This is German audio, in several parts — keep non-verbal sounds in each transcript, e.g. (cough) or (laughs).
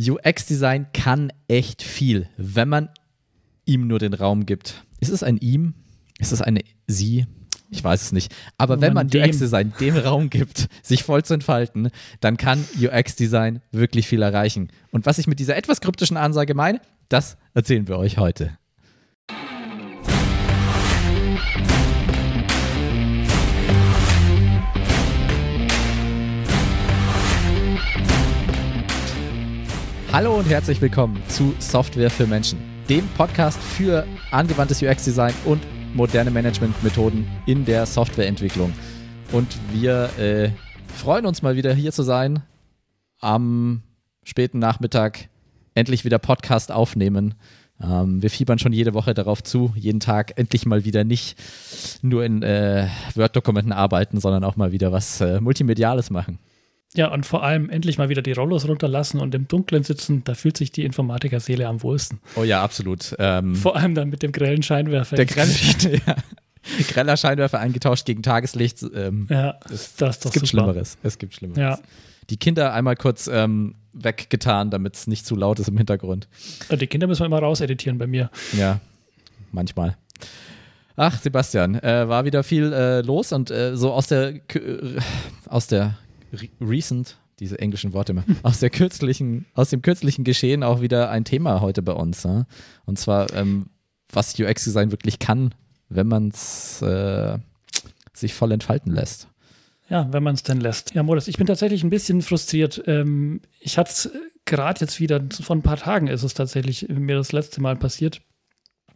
UX-Design kann echt viel, wenn man ihm nur den Raum gibt. Ist es ein ihm? Ist es eine sie? Ich weiß es nicht. Aber wenn, man UX-Design dem Raum gibt, sich voll zu entfalten, dann kann UX-Design wirklich viel erreichen. Und was ich mit dieser etwas kryptischen Ansage meine, das erzählen wir euch heute. Hallo und herzlich willkommen zu Software für Menschen, dem Podcast für angewandtes UX-Design und moderne Managementmethoden in der Softwareentwicklung. Und wir äh, freuen uns mal wieder hier zu sein, am späten Nachmittag endlich wieder Podcast aufnehmen. Ähm, wir fiebern schon jede Woche darauf zu, jeden Tag endlich mal wieder nicht nur in äh, Word-Dokumenten arbeiten, sondern auch mal wieder was äh, Multimediales machen. Ja, und vor allem endlich mal wieder die Rollos runterlassen und im Dunkeln sitzen, da fühlt sich die Informatikerseele am wohlsten. Oh ja, absolut. Ähm, vor allem dann mit dem grellen Scheinwerfer. Der grelle, (laughs) ja. Greller Scheinwerfer eingetauscht gegen Tageslicht. Ähm, ja, das, das ist doch Es gibt super. Schlimmeres. Es gibt Schlimmeres. Ja. Die Kinder einmal kurz ähm, weggetan, damit es nicht zu laut ist im Hintergrund. Die Kinder müssen wir immer rauseditieren bei mir. Ja, manchmal. Ach, Sebastian, äh, war wieder viel äh, los und äh, so aus der, äh, aus der recent, diese englischen Worte immer, (laughs) aus, der kürzlichen, aus dem kürzlichen Geschehen auch wieder ein Thema heute bei uns. Ja? Und zwar, ähm, was UX-Design wirklich kann, wenn man es äh, sich voll entfalten lässt. Ja, wenn man es denn lässt. Ja, Modus, ich bin tatsächlich ein bisschen frustriert. Ähm, ich hatte es gerade jetzt wieder, vor ein paar Tagen ist es tatsächlich mir das letzte Mal passiert.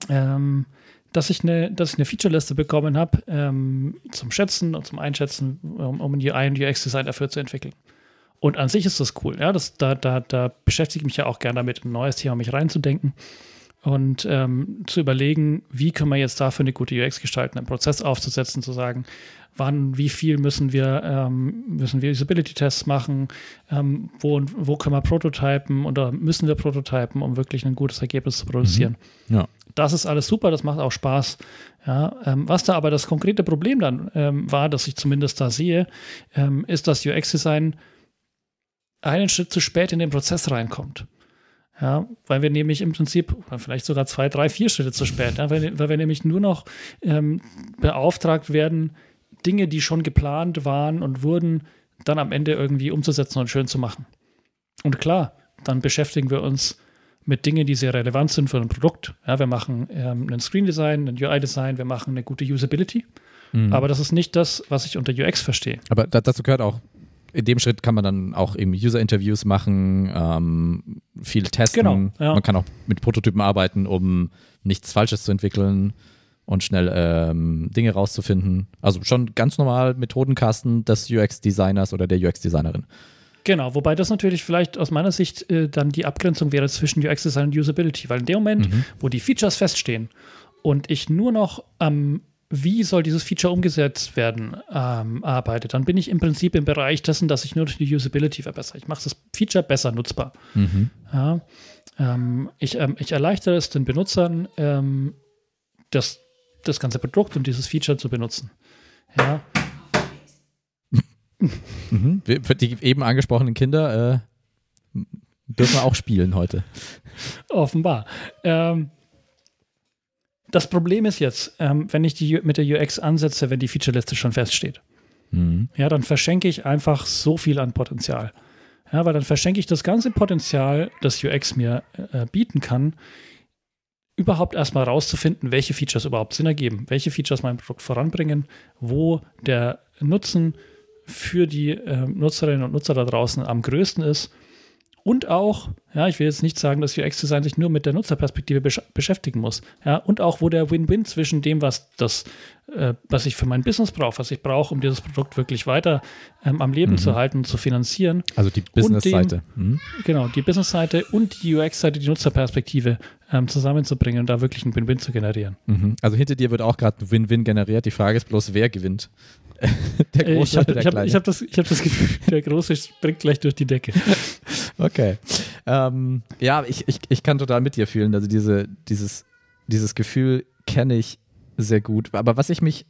Ähm, dass ich eine, dass ich eine Featureliste bekommen habe ähm, zum Schätzen und zum Einschätzen, um, um ein UX-Design dafür zu entwickeln. Und an sich ist das cool. Ja, das, da, da, da beschäftige ich mich ja auch gerne damit, ein neues Thema mich reinzudenken und ähm, zu überlegen, wie können wir jetzt dafür eine gute UX gestalten, einen Prozess aufzusetzen, zu sagen, wann, wie viel müssen wir, ähm, müssen wir Usability-Tests machen, ähm, wo, wo können wir prototypen oder müssen wir prototypen, um wirklich ein gutes Ergebnis zu produzieren. Mhm. Ja. Das ist alles super, das macht auch Spaß. Ja, ähm, was da aber das konkrete Problem dann ähm, war, dass ich zumindest da sehe, ähm, ist, dass UX-Design einen Schritt zu spät in den Prozess reinkommt. Ja, weil wir nämlich im Prinzip, vielleicht sogar zwei, drei, vier Schritte zu spät, ja, weil, weil wir nämlich nur noch ähm, beauftragt werden, Dinge, die schon geplant waren und wurden, dann am Ende irgendwie umzusetzen und schön zu machen. Und klar, dann beschäftigen wir uns mit Dingen, die sehr relevant sind für ein Produkt. Ja, wir machen ähm, ein Screen-Design, ein UI-Design, wir machen eine gute Usability. Mhm. Aber das ist nicht das, was ich unter UX verstehe. Aber dazu gehört auch, in dem Schritt kann man dann auch eben User-Interviews machen, ähm, viel testen. Genau, ja. Man kann auch mit Prototypen arbeiten, um nichts Falsches zu entwickeln und schnell ähm, Dinge rauszufinden. Also schon ganz normal Methodenkasten des UX-Designers oder der UX-Designerin. Genau, wobei das natürlich vielleicht aus meiner Sicht äh, dann die Abgrenzung wäre zwischen UX-Design und Usability, weil in dem Moment, mhm. wo die Features feststehen und ich nur noch am ähm, wie soll dieses Feature umgesetzt werden, ähm, arbeite, dann bin ich im Prinzip im Bereich dessen, dass ich nur die Usability verbessere. Ich mache das Feature besser nutzbar. Mhm. Ja, ähm, ich, ähm, ich, erleichtere es den Benutzern, ähm, das, das ganze Produkt und dieses Feature zu benutzen. Ja. Mhm. Für die eben angesprochenen Kinder äh, dürfen wir auch spielen heute. Offenbar. Ähm, das Problem ist jetzt, ähm, wenn ich die mit der UX ansetze, wenn die Featureliste schon feststeht, mhm. ja, dann verschenke ich einfach so viel an Potenzial. Ja, weil dann verschenke ich das ganze Potenzial, das UX mir äh, bieten kann, überhaupt erstmal rauszufinden, welche Features überhaupt Sinn ergeben, welche Features mein Produkt voranbringen, wo der Nutzen für die äh, Nutzerinnen und Nutzer da draußen am größten ist. Und auch, ja, ich will jetzt nicht sagen, dass UX-Design sich nur mit der Nutzerperspektive besch beschäftigen muss. Ja, und auch, wo der Win-Win zwischen dem, was das, äh, was ich für mein Business brauche, was ich brauche, um dieses Produkt wirklich weiter ähm, am Leben mhm. zu halten und zu finanzieren. Also die Business-Seite. Mhm. Genau, die Business-Seite und die UX-Seite, die Nutzerperspektive ähm, zusammenzubringen und da wirklich einen Win-Win zu generieren. Mhm. Also hinter dir wird auch gerade ein Win-Win generiert. Die Frage ist bloß, wer gewinnt. (laughs) der Große ich habe hab, hab das, hab das Gefühl, (laughs) der Große springt gleich durch die Decke. Okay. Ähm, ja, ich, ich, ich kann total mit dir fühlen. Also diese, dieses, dieses Gefühl kenne ich sehr gut. Aber was ich mich,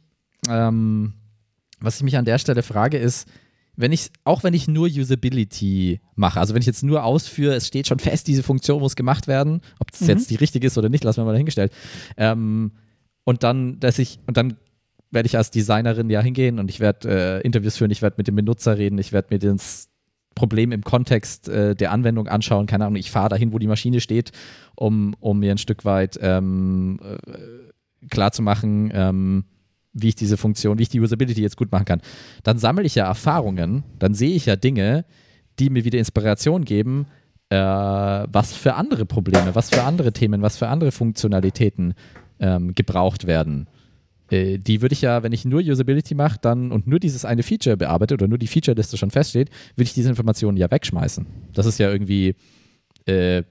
ähm, was ich mich an der Stelle frage, ist, wenn ich, auch wenn ich nur Usability mache, also wenn ich jetzt nur ausführe, es steht schon fest, diese Funktion muss gemacht werden, ob das mhm. jetzt die richtige ist oder nicht, lassen wir mal dahingestellt. Ähm, und dann, dass ich, und dann werde ich als Designerin ja hingehen und ich werde äh, Interviews führen, ich werde mit dem Benutzer reden, ich werde mir das Problem im Kontext äh, der Anwendung anschauen. Keine Ahnung, ich fahre dahin, wo die Maschine steht, um, um mir ein Stück weit ähm, äh, klarzumachen, ähm, wie ich diese Funktion, wie ich die Usability jetzt gut machen kann. Dann sammle ich ja Erfahrungen, dann sehe ich ja Dinge, die mir wieder Inspiration geben, äh, was für andere Probleme, was für andere Themen, was für andere Funktionalitäten ähm, gebraucht werden. Äh, die würde ich ja, wenn ich nur Usability mache dann und nur dieses eine Feature bearbeite oder nur die Feature-Liste schon feststeht, würde ich diese Informationen ja wegschmeißen. Das ist ja irgendwie äh,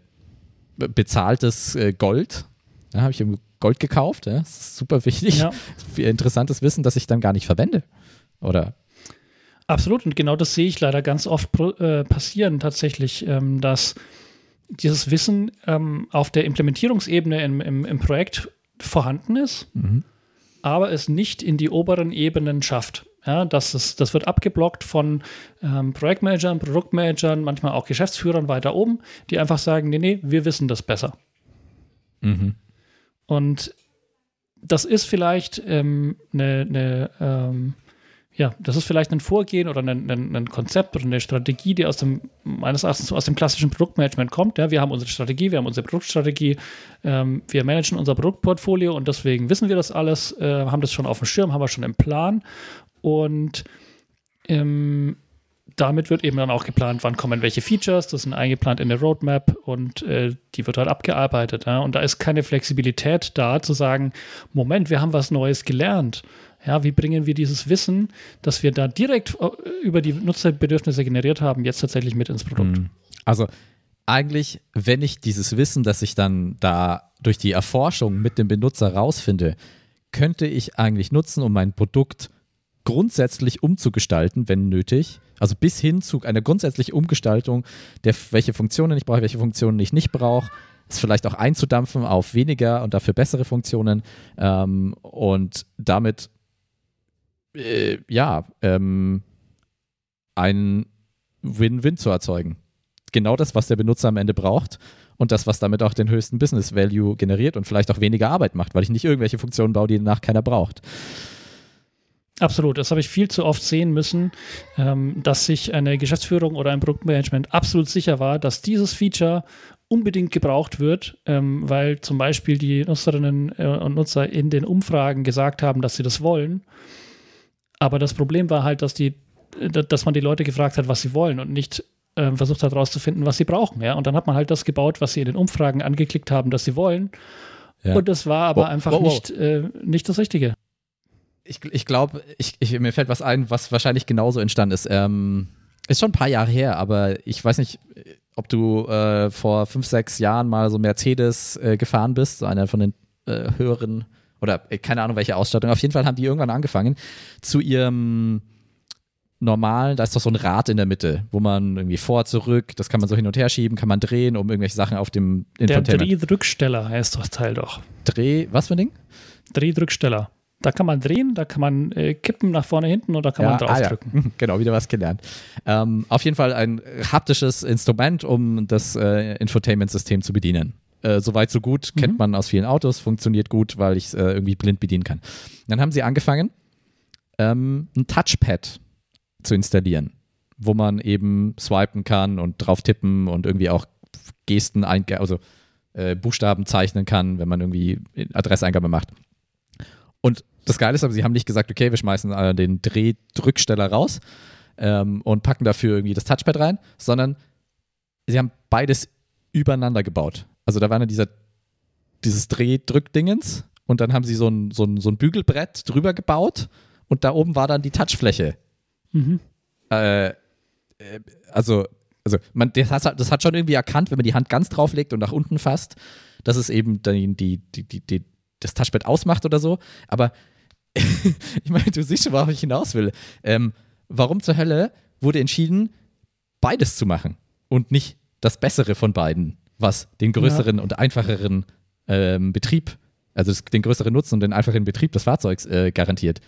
bezahltes äh, Gold. Da habe ich Gold gekauft. Ja? Das ist super wichtig. Ja. (laughs) Interessantes Wissen, das ich dann gar nicht verwende. Oder Absolut, und genau das sehe ich leider ganz oft äh, passieren tatsächlich, ähm, dass dieses Wissen ähm, auf der Implementierungsebene im, im, im Projekt vorhanden ist, mhm aber es nicht in die oberen Ebenen schafft. Ja, das, ist, das wird abgeblockt von ähm, Projektmanagern, Produktmanagern, manchmal auch Geschäftsführern weiter oben, die einfach sagen, nee, nee, wir wissen das besser. Mhm. Und das ist vielleicht ähm, eine, eine ähm, ja, das ist vielleicht ein Vorgehen oder ein, ein, ein, Konzept oder eine Strategie, die aus dem, meines Erachtens aus dem klassischen Produktmanagement kommt. Ja, wir haben unsere Strategie, wir haben unsere Produktstrategie, ähm, wir managen unser Produktportfolio und deswegen wissen wir das alles, äh, haben das schon auf dem Schirm, haben wir schon im Plan und ähm, damit wird eben dann auch geplant, wann kommen welche Features, das sind eingeplant in der Roadmap und äh, die wird halt abgearbeitet. Ja? Und da ist keine Flexibilität da, zu sagen, Moment, wir haben was Neues gelernt ja, wie bringen wir dieses Wissen, das wir da direkt äh, über die Nutzerbedürfnisse generiert haben, jetzt tatsächlich mit ins Produkt? Hm. Also eigentlich, wenn ich dieses Wissen, das ich dann da durch die Erforschung mit dem Benutzer rausfinde, könnte ich eigentlich nutzen, um mein Produkt grundsätzlich umzugestalten, wenn nötig. Also bis hin zu einer grundsätzlichen Umgestaltung, der, welche Funktionen ich brauche, welche Funktionen ich nicht brauche, es vielleicht auch einzudampfen auf weniger und dafür bessere Funktionen ähm, und damit äh, ja, ähm, ein Win-Win zu erzeugen. Genau das, was der Benutzer am Ende braucht und das, was damit auch den höchsten Business Value generiert und vielleicht auch weniger Arbeit macht, weil ich nicht irgendwelche Funktionen baue, die danach keiner braucht. Absolut, das habe ich viel zu oft sehen müssen, ähm, dass sich eine Geschäftsführung oder ein Produktmanagement absolut sicher war, dass dieses Feature unbedingt gebraucht wird, ähm, weil zum Beispiel die Nutzerinnen äh, und Nutzer in den Umfragen gesagt haben, dass sie das wollen. Aber das Problem war halt, dass die, dass man die Leute gefragt hat, was sie wollen und nicht äh, versucht hat herauszufinden, was sie brauchen. Ja? Und dann hat man halt das gebaut, was sie in den Umfragen angeklickt haben, dass sie wollen. Ja. Und das war aber wow, einfach wow, wow. Nicht, äh, nicht das Richtige. Ich, ich glaube, ich, ich, mir fällt was ein, was wahrscheinlich genauso entstanden ist. Ähm, ist schon ein paar Jahre her, aber ich weiß nicht, ob du äh, vor fünf, sechs Jahren mal so Mercedes äh, gefahren bist, so einer von den äh, höheren oder äh, keine Ahnung, welche Ausstattung. Auf jeden Fall haben die irgendwann angefangen, zu ihrem normalen, da ist doch so ein Rad in der Mitte, wo man irgendwie vor, zurück, das kann man so hin und her schieben, kann man drehen, um irgendwelche Sachen auf dem Infotainment. Der Drehdrücksteller heißt das Teil doch. Dreh, was für ein Ding? Drehdrücksteller. Da kann man drehen, da kann man äh, kippen nach vorne, hinten oder kann ja, man draufdrücken. Ah, ja. Genau, wieder was gelernt. Ähm, auf jeden Fall ein haptisches Instrument, um das äh, Infotainment-System zu bedienen. Äh, Soweit so gut, mhm. kennt man aus vielen Autos, funktioniert gut, weil ich es äh, irgendwie blind bedienen kann. Dann haben sie angefangen, ähm, ein Touchpad zu installieren, wo man eben swipen kann und drauf tippen und irgendwie auch Gesten, also äh, Buchstaben zeichnen kann, wenn man irgendwie Adresseingabe macht. Und das Geile ist aber, sie haben nicht gesagt, okay, wir schmeißen äh, den Drehdrücksteller raus ähm, und packen dafür irgendwie das Touchpad rein, sondern sie haben beides übereinander gebaut. Also da war dann dieser, dieses Drehdrückdingens und dann haben sie so ein, so, ein, so ein Bügelbrett drüber gebaut und da oben war dann die Touchfläche. Mhm. Äh, äh also, also man, das, hat, das hat schon irgendwie erkannt, wenn man die Hand ganz drauflegt und nach unten fasst, dass es eben die, die, die, die, das Touchpad ausmacht oder so. Aber (laughs) ich meine, du siehst schon, worauf ich hinaus will. Ähm, warum zur Hölle wurde entschieden, beides zu machen und nicht das Bessere von beiden? Was den größeren ja. und einfacheren ähm, Betrieb, also den größeren Nutzen und den einfachen Betrieb des Fahrzeugs äh, garantiert.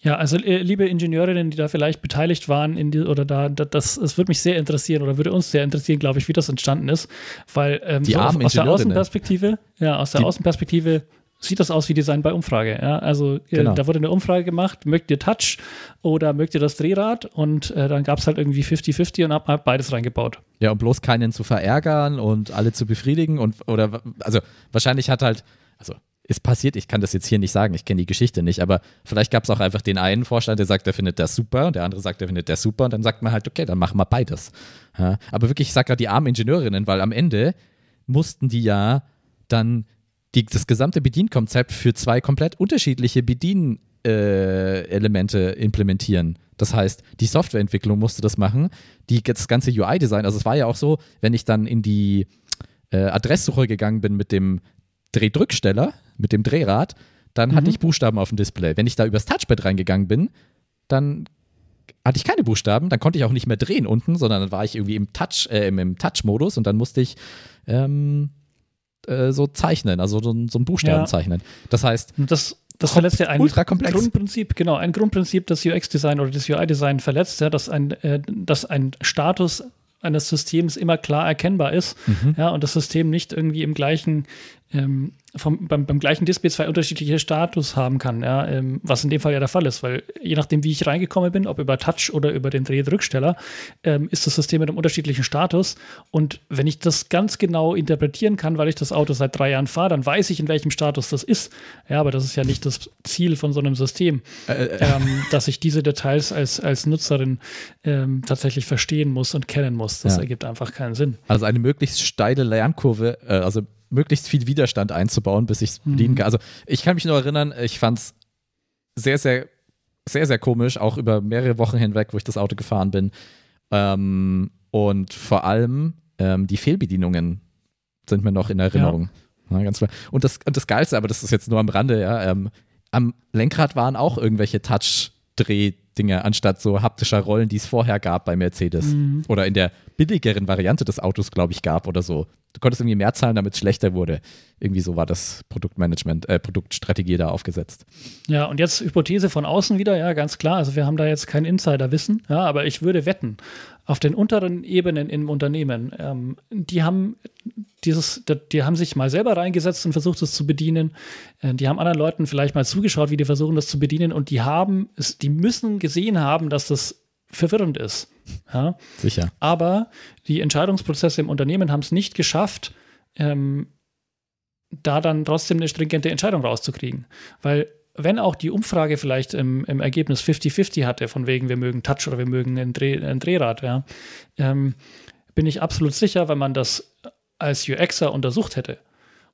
Ja, also äh, liebe Ingenieurinnen, die da vielleicht beteiligt waren in die, oder da, das, es würde mich sehr interessieren oder würde uns sehr interessieren, glaube ich, wie das entstanden ist, weil ähm, die so aus der Außenperspektive, ja, aus der die, Außenperspektive sieht das aus wie Design bei Umfrage. Ja? Also äh, genau. da wurde eine Umfrage gemacht, mögt ihr Touch oder mögt ihr das Drehrad? Und äh, dann gab es halt irgendwie 50-50 und hab beides reingebaut. Ja, um bloß keinen zu verärgern und alle zu befriedigen und oder also wahrscheinlich hat halt, also ist passiert, ich kann das jetzt hier nicht sagen, ich kenne die Geschichte nicht, aber vielleicht gab es auch einfach den einen Vorstand, der sagt, er findet das super und der andere sagt, er findet das super und dann sagt man halt, okay, dann machen wir beides. Ja? Aber wirklich, ich sage gerade die armen Ingenieurinnen, weil am Ende mussten die ja dann die, das gesamte Bedienkonzept für zwei komplett unterschiedliche Bedienelemente äh, implementieren. Das heißt, die Softwareentwicklung musste das machen, die, das ganze UI-Design. Also es war ja auch so, wenn ich dann in die äh, Adresssuche gegangen bin mit dem Drehdrücksteller, mit dem Drehrad, dann mhm. hatte ich Buchstaben auf dem Display. Wenn ich da übers Touchpad reingegangen bin, dann hatte ich keine Buchstaben, dann konnte ich auch nicht mehr drehen unten, sondern dann war ich irgendwie im Touch, äh, im Touch-Modus und dann musste ich ähm, äh, so zeichnen, also so, so einen Buchstaben ja. zeichnen. Das heißt, das, das verletzt ja ein Grundprinzip, genau, ein Grundprinzip, das UX-Design oder das UI-Design verletzt, ja, dass ein, äh, dass ein Status eines Systems immer klar erkennbar ist, mhm. ja, und das System nicht irgendwie im gleichen ähm, vom, beim, beim, gleichen Display zwei unterschiedliche Status haben kann, ja, ähm, was in dem Fall ja der Fall ist, weil je nachdem, wie ich reingekommen bin, ob über Touch oder über den Drehdrücksteller, ähm, ist das System mit einem unterschiedlichen Status. Und wenn ich das ganz genau interpretieren kann, weil ich das Auto seit drei Jahren fahre, dann weiß ich, in welchem Status das ist. Ja, aber das ist ja nicht das Ziel von so einem System, äh, äh. Ähm, dass ich diese Details als, als Nutzerin ähm, tatsächlich verstehen muss und kennen muss. Das ja. ergibt einfach keinen Sinn. Also eine möglichst steile Lernkurve, äh, also möglichst viel Widerstand einzubauen, bis ich es mhm. bedienen kann. Also ich kann mich nur erinnern, ich fand es sehr, sehr, sehr, sehr komisch, auch über mehrere Wochen hinweg, wo ich das Auto gefahren bin. Ähm, und vor allem ähm, die Fehlbedienungen sind mir noch in Erinnerung. Ja. Ja, ganz klar. Und das, und das Geilste, aber das ist jetzt nur am Rande, ja, ähm, am Lenkrad waren auch irgendwelche Touch-Dreh-Dinge, anstatt so haptischer Rollen, die es vorher gab bei Mercedes. Mhm. Oder in der billigeren Variante des Autos, glaube ich, gab oder so du konntest irgendwie mehr zahlen, damit es schlechter wurde. Irgendwie so war das Produktmanagement, äh, Produktstrategie da aufgesetzt. Ja, und jetzt Hypothese von außen wieder, ja, ganz klar. Also wir haben da jetzt kein Insiderwissen, ja, aber ich würde wetten, auf den unteren Ebenen im Unternehmen, ähm, die haben dieses, die haben sich mal selber reingesetzt und versucht, es zu bedienen. Äh, die haben anderen Leuten vielleicht mal zugeschaut, wie die versuchen, das zu bedienen. Und die haben, die müssen gesehen haben, dass das verwirrend ist. Ja? Sicher. Aber die Entscheidungsprozesse im Unternehmen haben es nicht geschafft, ähm, da dann trotzdem eine stringente Entscheidung rauszukriegen. Weil wenn auch die Umfrage vielleicht im, im Ergebnis 50-50 hatte, von wegen wir mögen Touch oder wir mögen ein, Dreh, ein Drehrad, ja, ähm, bin ich absolut sicher, wenn man das als UXer untersucht hätte,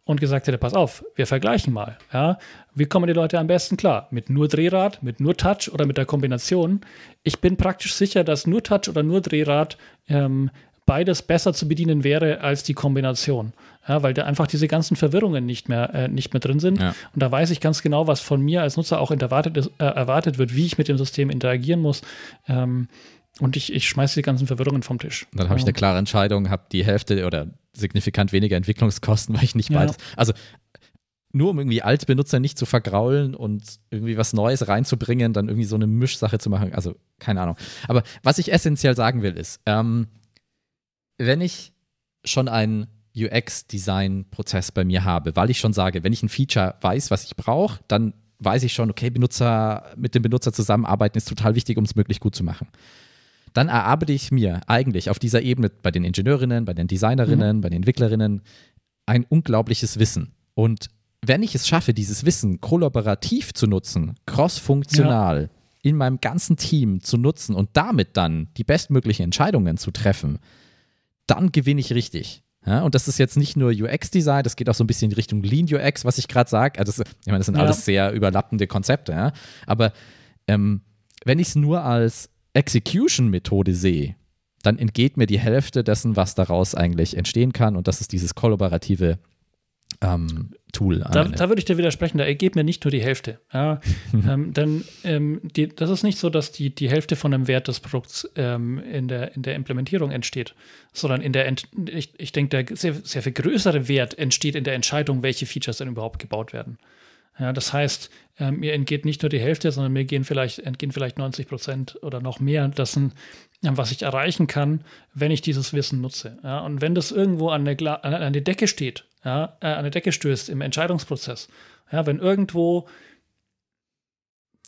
und gesagt hätte, pass auf, wir vergleichen mal. Ja? Wie kommen die Leute am besten klar? Mit nur Drehrad, mit nur Touch oder mit der Kombination? Ich bin praktisch sicher, dass nur Touch oder nur Drehrad ähm, beides besser zu bedienen wäre als die Kombination. Ja, weil da einfach diese ganzen Verwirrungen nicht mehr, äh, nicht mehr drin sind. Ja. Und da weiß ich ganz genau, was von mir als Nutzer auch erwartet, ist, äh, erwartet wird, wie ich mit dem System interagieren muss. Ähm, und ich, ich schmeiße die ganzen Verwirrungen vom Tisch. Dann habe ich eine klare Entscheidung, habe die Hälfte oder signifikant weniger Entwicklungskosten, (laughs) weil ich nicht ja. beides. Also nur um irgendwie Altbenutzer nicht zu vergraulen und irgendwie was Neues reinzubringen, dann irgendwie so eine Mischsache zu machen. Also keine Ahnung. Aber was ich essentiell sagen will, ist, ähm, wenn ich schon einen UX-Design-Prozess bei mir habe, weil ich schon sage, wenn ich ein Feature weiß, was ich brauche, dann weiß ich schon, okay, Benutzer, mit dem Benutzer zusammenarbeiten ist total wichtig, um es möglich gut zu machen dann erarbeite ich mir eigentlich auf dieser Ebene bei den Ingenieurinnen, bei den Designerinnen, mhm. bei den Entwicklerinnen ein unglaubliches Wissen. Und wenn ich es schaffe, dieses Wissen kollaborativ zu nutzen, crossfunktional ja. in meinem ganzen Team zu nutzen und damit dann die bestmöglichen Entscheidungen zu treffen, dann gewinne ich richtig. Ja, und das ist jetzt nicht nur UX-Design, das geht auch so ein bisschen in Richtung Lean UX, was ich gerade sage. Also ich meine, das sind ja. alles sehr überlappende Konzepte. Ja? Aber ähm, wenn ich es nur als Execution-Methode sehe, dann entgeht mir die Hälfte dessen, was daraus eigentlich entstehen kann. Und das ist dieses kollaborative ähm, Tool. Da, da, würde ich dir widersprechen, da ergeht mir nicht nur die Hälfte. Ja, (laughs) ähm, denn ähm, die, das ist nicht so, dass die, die Hälfte von einem Wert des Produkts ähm, in, der, in der Implementierung entsteht, sondern in der, Ent ich, ich denke, der sehr, sehr viel größere Wert entsteht in der Entscheidung, welche Features dann überhaupt gebaut werden. Ja, das heißt, äh, mir entgeht nicht nur die Hälfte, sondern mir gehen vielleicht, entgehen vielleicht 90 Prozent oder noch mehr dessen, was ich erreichen kann, wenn ich dieses Wissen nutze. Ja, und wenn das irgendwo an der, an, an der Decke steht, ja, äh, an der Decke stößt im Entscheidungsprozess, ja, wenn irgendwo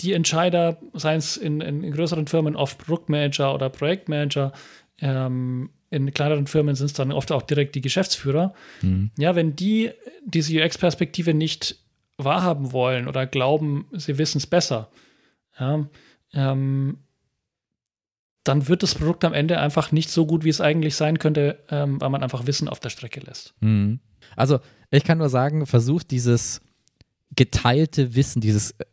die Entscheider, seien es in, in, größeren Firmen oft Produktmanager oder Projektmanager, ähm, in kleineren Firmen sind es dann oft auch direkt die Geschäftsführer. Mhm. Ja, wenn die diese UX-Perspektive nicht wahrhaben wollen oder glauben, sie wissen es besser, ja, ähm, dann wird das Produkt am Ende einfach nicht so gut, wie es eigentlich sein könnte, ähm, weil man einfach Wissen auf der Strecke lässt. Mhm. Also ich kann nur sagen, versucht dieses geteilte Wissen, dieses äh,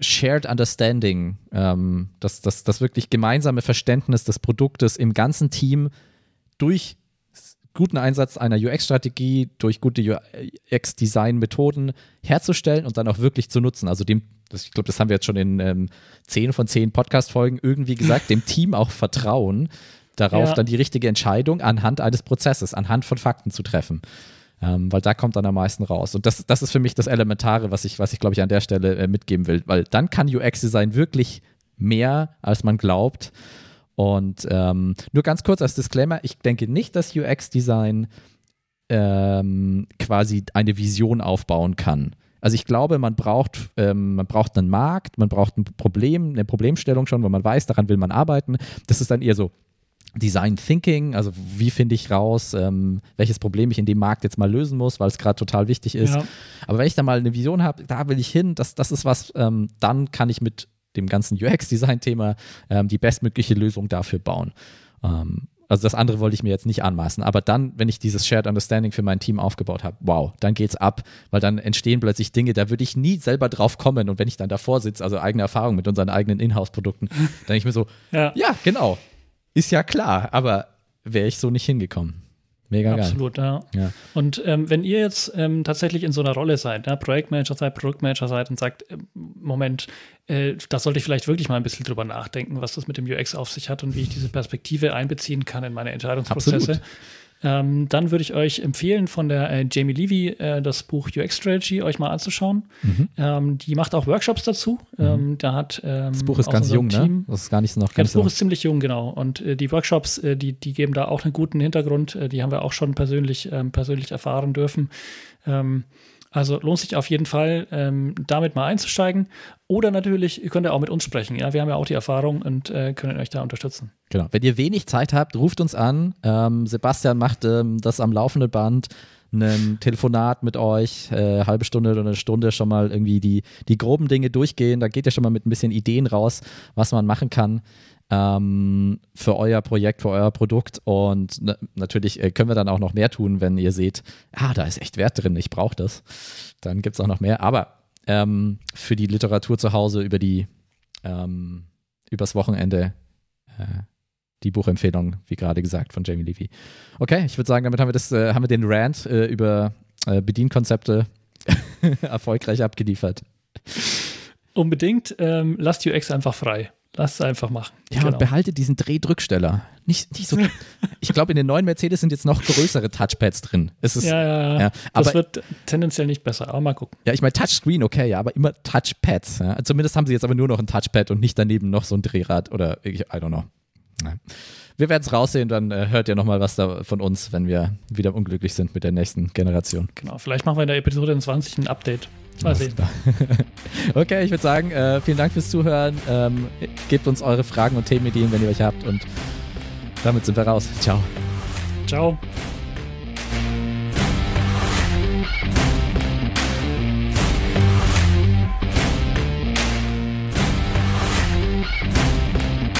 Shared Understanding, ähm, das, das, das wirklich gemeinsame Verständnis des Produktes im ganzen Team durch guten Einsatz einer UX-Strategie, durch gute UX-Design-Methoden herzustellen und dann auch wirklich zu nutzen. Also dem, das, ich glaube, das haben wir jetzt schon in ähm, zehn von zehn Podcast-Folgen irgendwie gesagt, dem Team auch vertrauen, darauf ja. dann die richtige Entscheidung anhand eines Prozesses, anhand von Fakten zu treffen. Ähm, weil da kommt dann am meisten raus. Und das, das ist für mich das Elementare, was ich, was ich glaube ich, an der Stelle äh, mitgeben will, weil dann kann UX-Design wirklich mehr, als man glaubt. Und ähm, nur ganz kurz als Disclaimer, ich denke nicht, dass UX-Design ähm, quasi eine Vision aufbauen kann. Also ich glaube, man braucht, ähm, man braucht einen Markt, man braucht ein Problem, eine Problemstellung schon, wo man weiß, daran will man arbeiten. Das ist dann eher so Design Thinking, also wie finde ich raus, ähm, welches Problem ich in dem Markt jetzt mal lösen muss, weil es gerade total wichtig ist. Ja. Aber wenn ich da mal eine Vision habe, da will ich hin, das, das ist was, ähm, dann kann ich mit dem ganzen UX-Design-Thema ähm, die bestmögliche Lösung dafür bauen. Ähm, also das andere wollte ich mir jetzt nicht anmaßen. Aber dann, wenn ich dieses Shared Understanding für mein Team aufgebaut habe, wow, dann geht's ab, weil dann entstehen plötzlich Dinge, da würde ich nie selber drauf kommen. Und wenn ich dann davor sitze, also eigene Erfahrung mit unseren eigenen Inhouse-Produkten, dann denke ich mir so, ja. ja, genau, ist ja klar, aber wäre ich so nicht hingekommen. Mega geil. Absolut, ja. ja. Und ähm, wenn ihr jetzt ähm, tatsächlich in so einer Rolle seid, ja, Projektmanager seid, Produktmanager seid und sagt, äh, Moment, äh, da sollte ich vielleicht wirklich mal ein bisschen drüber nachdenken, was das mit dem UX auf sich hat und wie ich diese Perspektive einbeziehen kann in meine Entscheidungsprozesse. Absolut ähm, dann würde ich euch empfehlen, von der äh, Jamie Levy äh, das Buch UX Strategy euch mal anzuschauen. Mhm. Ähm, die macht auch Workshops dazu. Mhm. Ähm, da hat, ähm, das Buch ist ganz jung, ne? Team, ne? Das ist gar nicht noch ganz ja, Das Buch so. ist ziemlich jung, genau. Und äh, die Workshops, äh, die, die geben da auch einen guten Hintergrund. Äh, die haben wir auch schon persönlich, ähm, persönlich erfahren dürfen. Also lohnt sich auf jeden Fall, ähm, damit mal einzusteigen. Oder natürlich könnt ihr auch mit uns sprechen. Ja, wir haben ja auch die Erfahrung und äh, können euch da unterstützen. Genau. Wenn ihr wenig Zeit habt, ruft uns an. Ähm, Sebastian macht ähm, das am laufenden Band ein Telefonat mit euch, äh, halbe Stunde oder eine Stunde schon mal irgendwie die, die groben Dinge durchgehen. Da geht ihr schon mal mit ein bisschen Ideen raus, was man machen kann ähm, für euer Projekt, für euer Produkt. Und na, natürlich äh, können wir dann auch noch mehr tun, wenn ihr seht, ah, da ist echt Wert drin, ich brauche das. Dann gibt es auch noch mehr. Aber ähm, für die Literatur zu Hause über die ähm, übers Wochenende äh, die Buchempfehlung, wie gerade gesagt, von Jamie Levy. Okay, ich würde sagen, damit haben wir das, äh, haben wir den Rant äh, über äh, Bedienkonzepte (laughs) erfolgreich abgeliefert. Unbedingt. Ähm, lasst UX einfach frei. Lass es einfach machen. Ja, genau. und behalte diesen Drehdrücksteller. Nicht, nicht so. (laughs) ich glaube, in den neuen Mercedes sind jetzt noch größere Touchpads drin. Es ist, ja, ja, ja. ja aber, das wird tendenziell nicht besser, aber mal gucken. Ja, ich meine, Touchscreen, okay, ja, aber immer Touchpads. Ja. Zumindest haben sie jetzt aber nur noch ein Touchpad und nicht daneben noch so ein Drehrad oder ich, I don't know. Wir werden es raussehen, dann äh, hört ihr nochmal was da von uns, wenn wir wieder unglücklich sind mit der nächsten Generation. Genau, vielleicht machen wir in der Episode 20 ein Update. Mal sehen. (laughs) okay, ich würde sagen, äh, vielen Dank fürs Zuhören. Ähm, gebt uns eure Fragen und Themenideen, wenn ihr welche habt. Und damit sind wir raus. Ciao. Ciao.